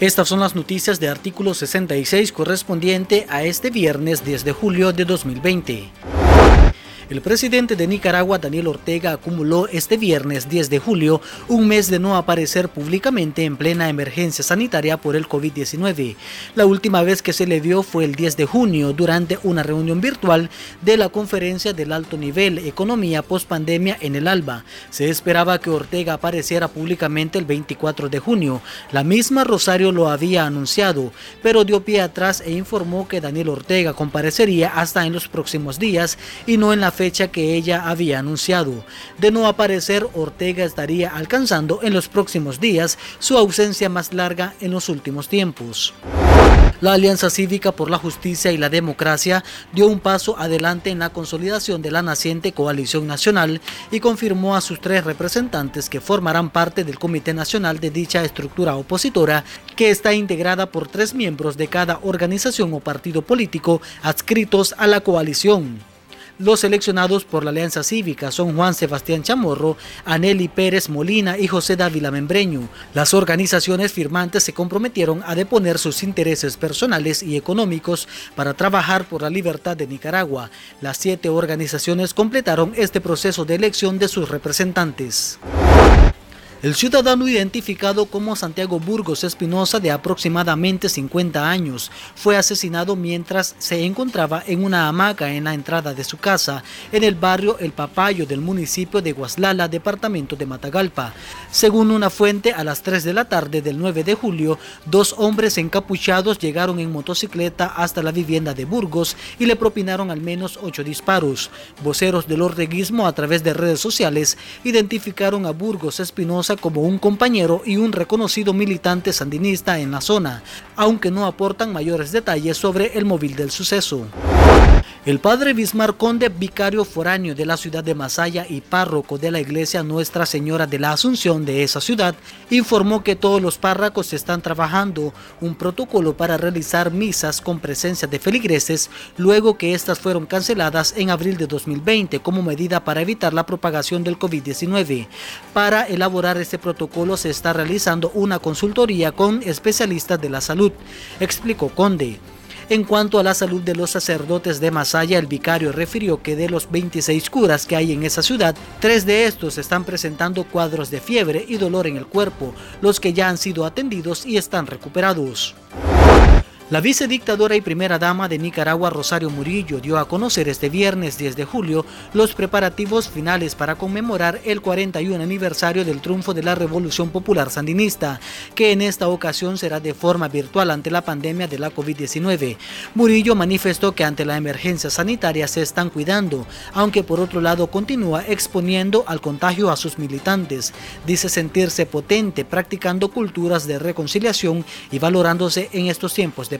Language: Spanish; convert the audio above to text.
Estas son las noticias de artículo 66 correspondiente a este viernes 10 de julio de 2020. El presidente de Nicaragua, Daniel Ortega, acumuló este viernes 10 de julio un mes de no aparecer públicamente en plena emergencia sanitaria por el COVID-19. La última vez que se le vio fue el 10 de junio durante una reunión virtual de la conferencia del alto nivel Economía post-pandemia en el ALBA. Se esperaba que Ortega apareciera públicamente el 24 de junio. La misma Rosario lo había anunciado, pero dio pie atrás e informó que Daniel Ortega comparecería hasta en los próximos días y no en la fecha que ella había anunciado. De no aparecer, Ortega estaría alcanzando en los próximos días su ausencia más larga en los últimos tiempos. La Alianza Cívica por la Justicia y la Democracia dio un paso adelante en la consolidación de la naciente coalición nacional y confirmó a sus tres representantes que formarán parte del Comité Nacional de dicha estructura opositora, que está integrada por tres miembros de cada organización o partido político adscritos a la coalición. Los seleccionados por la Alianza Cívica son Juan Sebastián Chamorro, Aneli Pérez Molina y José Dávila Membreño. Las organizaciones firmantes se comprometieron a deponer sus intereses personales y económicos para trabajar por la libertad de Nicaragua. Las siete organizaciones completaron este proceso de elección de sus representantes. El ciudadano identificado como Santiago Burgos Espinosa, de aproximadamente 50 años, fue asesinado mientras se encontraba en una hamaca en la entrada de su casa, en el barrio El Papayo del municipio de Guaslala, departamento de Matagalpa. Según una fuente, a las 3 de la tarde del 9 de julio, dos hombres encapuchados llegaron en motocicleta hasta la vivienda de Burgos y le propinaron al menos ocho disparos. Voceros del ordeguismo a través de redes sociales identificaron a Burgos Espinosa como un compañero y un reconocido militante sandinista en la zona, aunque no aportan mayores detalles sobre el móvil del suceso. El padre Bismar Conde, vicario foráneo de la ciudad de Masaya y párroco de la iglesia Nuestra Señora de la Asunción de esa ciudad, informó que todos los párrocos están trabajando un protocolo para realizar misas con presencia de feligreses luego que estas fueron canceladas en abril de 2020 como medida para evitar la propagación del COVID-19. Para elaborar este protocolo se está realizando una consultoría con especialistas de la salud, explicó Conde. En cuanto a la salud de los sacerdotes de Masaya, el vicario refirió que de los 26 curas que hay en esa ciudad, tres de estos están presentando cuadros de fiebre y dolor en el cuerpo, los que ya han sido atendidos y están recuperados. La vicedictadora y primera dama de Nicaragua, Rosario Murillo, dio a conocer este viernes 10 de julio los preparativos finales para conmemorar el 41 aniversario del triunfo de la Revolución Popular Sandinista, que en esta ocasión será de forma virtual ante la pandemia de la COVID-19. Murillo manifestó que ante la emergencia sanitaria se están cuidando, aunque por otro lado continúa exponiendo al contagio a sus militantes. Dice sentirse potente practicando culturas de reconciliación y valorándose en estos tiempos de